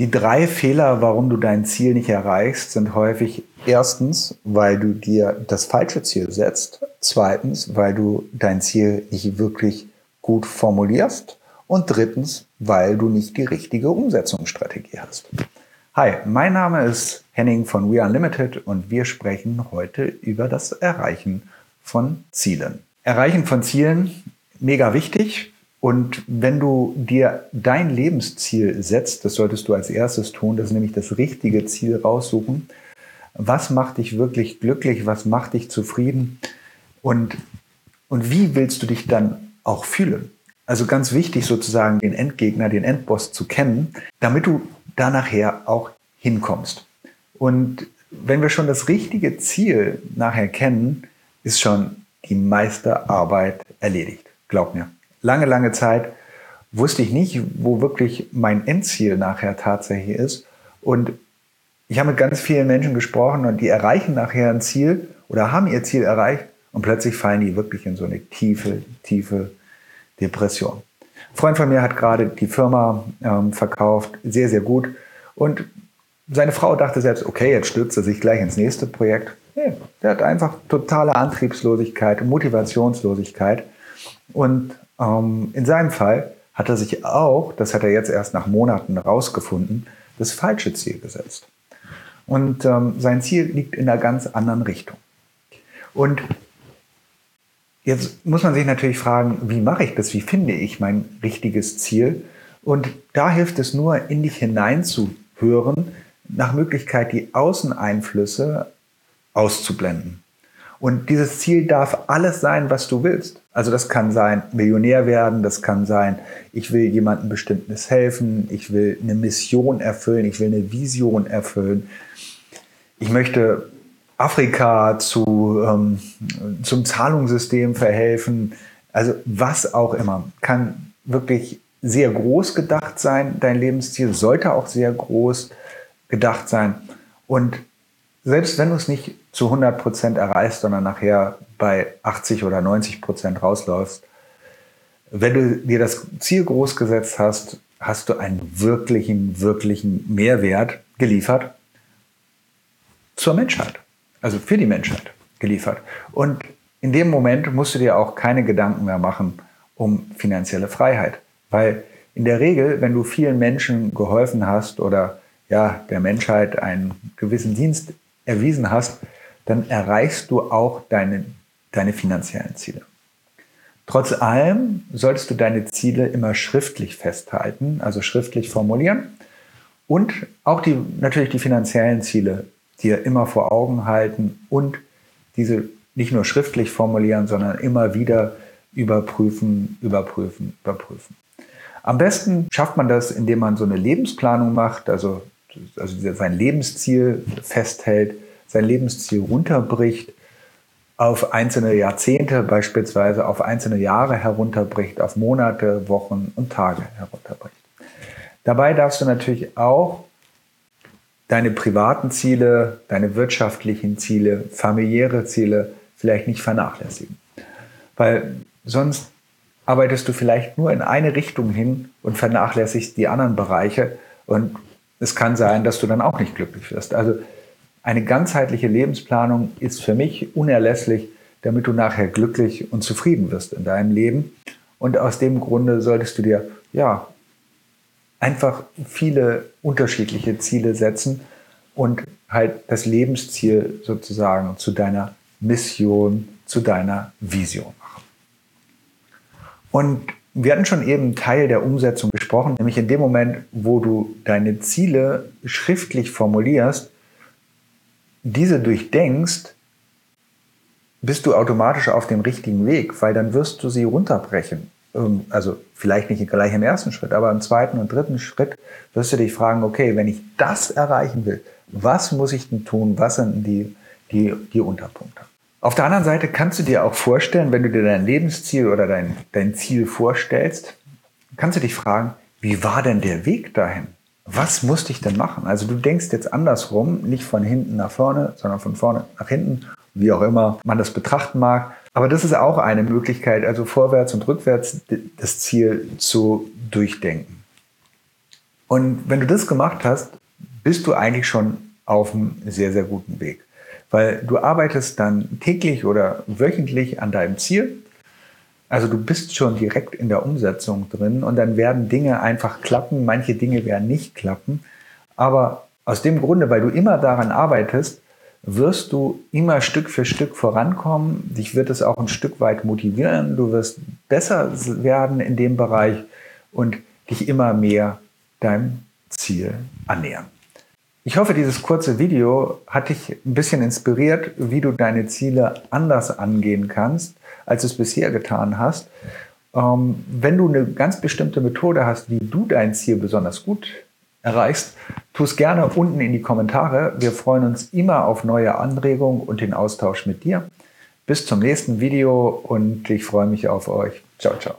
Die drei Fehler, warum du dein Ziel nicht erreichst, sind häufig erstens, weil du dir das falsche Ziel setzt, zweitens, weil du dein Ziel nicht wirklich gut formulierst und drittens, weil du nicht die richtige Umsetzungsstrategie hast. Hi, mein Name ist Henning von We Unlimited und wir sprechen heute über das Erreichen von Zielen. Erreichen von Zielen, mega wichtig. Und wenn du dir dein Lebensziel setzt, das solltest du als erstes tun, das ist nämlich das richtige Ziel raussuchen. Was macht dich wirklich glücklich? Was macht dich zufrieden? Und, und wie willst du dich dann auch fühlen? Also ganz wichtig sozusagen, den Endgegner, den Endboss zu kennen, damit du da nachher auch hinkommst. Und wenn wir schon das richtige Ziel nachher kennen, ist schon die meiste Arbeit erledigt. Glaub mir lange, lange Zeit wusste ich nicht, wo wirklich mein Endziel nachher tatsächlich ist. Und ich habe mit ganz vielen Menschen gesprochen und die erreichen nachher ein Ziel oder haben ihr Ziel erreicht und plötzlich fallen die wirklich in so eine tiefe, tiefe Depression. Ein Freund von mir hat gerade die Firma ähm, verkauft, sehr, sehr gut. Und seine Frau dachte selbst, okay, jetzt stürzt er sich gleich ins nächste Projekt. Nee, der hat einfach totale Antriebslosigkeit, Motivationslosigkeit und ähm, in seinem Fall hat er sich auch, das hat er jetzt erst nach Monaten herausgefunden, das falsche Ziel gesetzt. Und ähm, sein Ziel liegt in einer ganz anderen Richtung. Und jetzt muss man sich natürlich fragen, wie mache ich das? Wie finde ich mein richtiges Ziel? Und da hilft es nur, in dich hineinzuhören, nach Möglichkeit die Außeneinflüsse auszublenden. Und dieses Ziel darf alles sein, was du willst. Also das kann sein, Millionär werden, das kann sein, ich will jemandem bestimmtes helfen, ich will eine Mission erfüllen, ich will eine Vision erfüllen. Ich möchte Afrika zu, ähm, zum Zahlungssystem verhelfen. Also was auch immer. Kann wirklich sehr groß gedacht sein. Dein Lebensziel sollte auch sehr groß gedacht sein. Und selbst wenn du es nicht zu 100 Prozent erreichst, sondern nachher bei 80 oder 90 Prozent rausläufst, wenn du dir das Ziel groß gesetzt hast, hast du einen wirklichen, wirklichen Mehrwert geliefert zur Menschheit, also für die Menschheit geliefert. Und in dem Moment musst du dir auch keine Gedanken mehr machen um finanzielle Freiheit, weil in der Regel, wenn du vielen Menschen geholfen hast oder ja, der Menschheit einen gewissen Dienst erwiesen hast, dann erreichst du auch deine, deine finanziellen Ziele. Trotz allem solltest du deine Ziele immer schriftlich festhalten, also schriftlich formulieren und auch die, natürlich die finanziellen Ziele dir immer vor Augen halten und diese nicht nur schriftlich formulieren, sondern immer wieder überprüfen, überprüfen, überprüfen. Am besten schafft man das, indem man so eine Lebensplanung macht, also, also sein Lebensziel festhält sein Lebensziel runterbricht, auf einzelne Jahrzehnte beispielsweise, auf einzelne Jahre herunterbricht, auf Monate, Wochen und Tage herunterbricht. Dabei darfst du natürlich auch deine privaten Ziele, deine wirtschaftlichen Ziele, familiäre Ziele vielleicht nicht vernachlässigen. Weil sonst arbeitest du vielleicht nur in eine Richtung hin und vernachlässigst die anderen Bereiche und es kann sein, dass du dann auch nicht glücklich wirst. Also eine ganzheitliche Lebensplanung ist für mich unerlässlich, damit du nachher glücklich und zufrieden wirst in deinem Leben. Und aus dem Grunde solltest du dir, ja, einfach viele unterschiedliche Ziele setzen und halt das Lebensziel sozusagen zu deiner Mission, zu deiner Vision machen. Und wir hatten schon eben Teil der Umsetzung gesprochen, nämlich in dem Moment, wo du deine Ziele schriftlich formulierst, diese durchdenkst, bist du automatisch auf dem richtigen Weg, weil dann wirst du sie runterbrechen. Ähm, also vielleicht nicht gleich im ersten Schritt, aber im zweiten und dritten Schritt wirst du dich fragen, okay, wenn ich das erreichen will, was muss ich denn tun? Was sind die, die, die Unterpunkte? Auf der anderen Seite kannst du dir auch vorstellen, wenn du dir dein Lebensziel oder dein, dein Ziel vorstellst, kannst du dich fragen, wie war denn der Weg dahin? Was musste ich denn machen? Also du denkst jetzt andersrum, nicht von hinten nach vorne, sondern von vorne nach hinten, wie auch immer man das betrachten mag. Aber das ist auch eine Möglichkeit, also vorwärts und rückwärts das Ziel zu durchdenken. Und wenn du das gemacht hast, bist du eigentlich schon auf einem sehr, sehr guten Weg. Weil du arbeitest dann täglich oder wöchentlich an deinem Ziel. Also du bist schon direkt in der Umsetzung drin und dann werden Dinge einfach klappen, manche Dinge werden nicht klappen. Aber aus dem Grunde, weil du immer daran arbeitest, wirst du immer Stück für Stück vorankommen. Dich wird es auch ein Stück weit motivieren. Du wirst besser werden in dem Bereich und dich immer mehr deinem Ziel annähern. Ich hoffe, dieses kurze Video hat dich ein bisschen inspiriert, wie du deine Ziele anders angehen kannst, als du es bisher getan hast. Ähm, wenn du eine ganz bestimmte Methode hast, wie du dein Ziel besonders gut erreichst, tu es gerne unten in die Kommentare. Wir freuen uns immer auf neue Anregungen und den Austausch mit dir. Bis zum nächsten Video und ich freue mich auf euch. Ciao, ciao.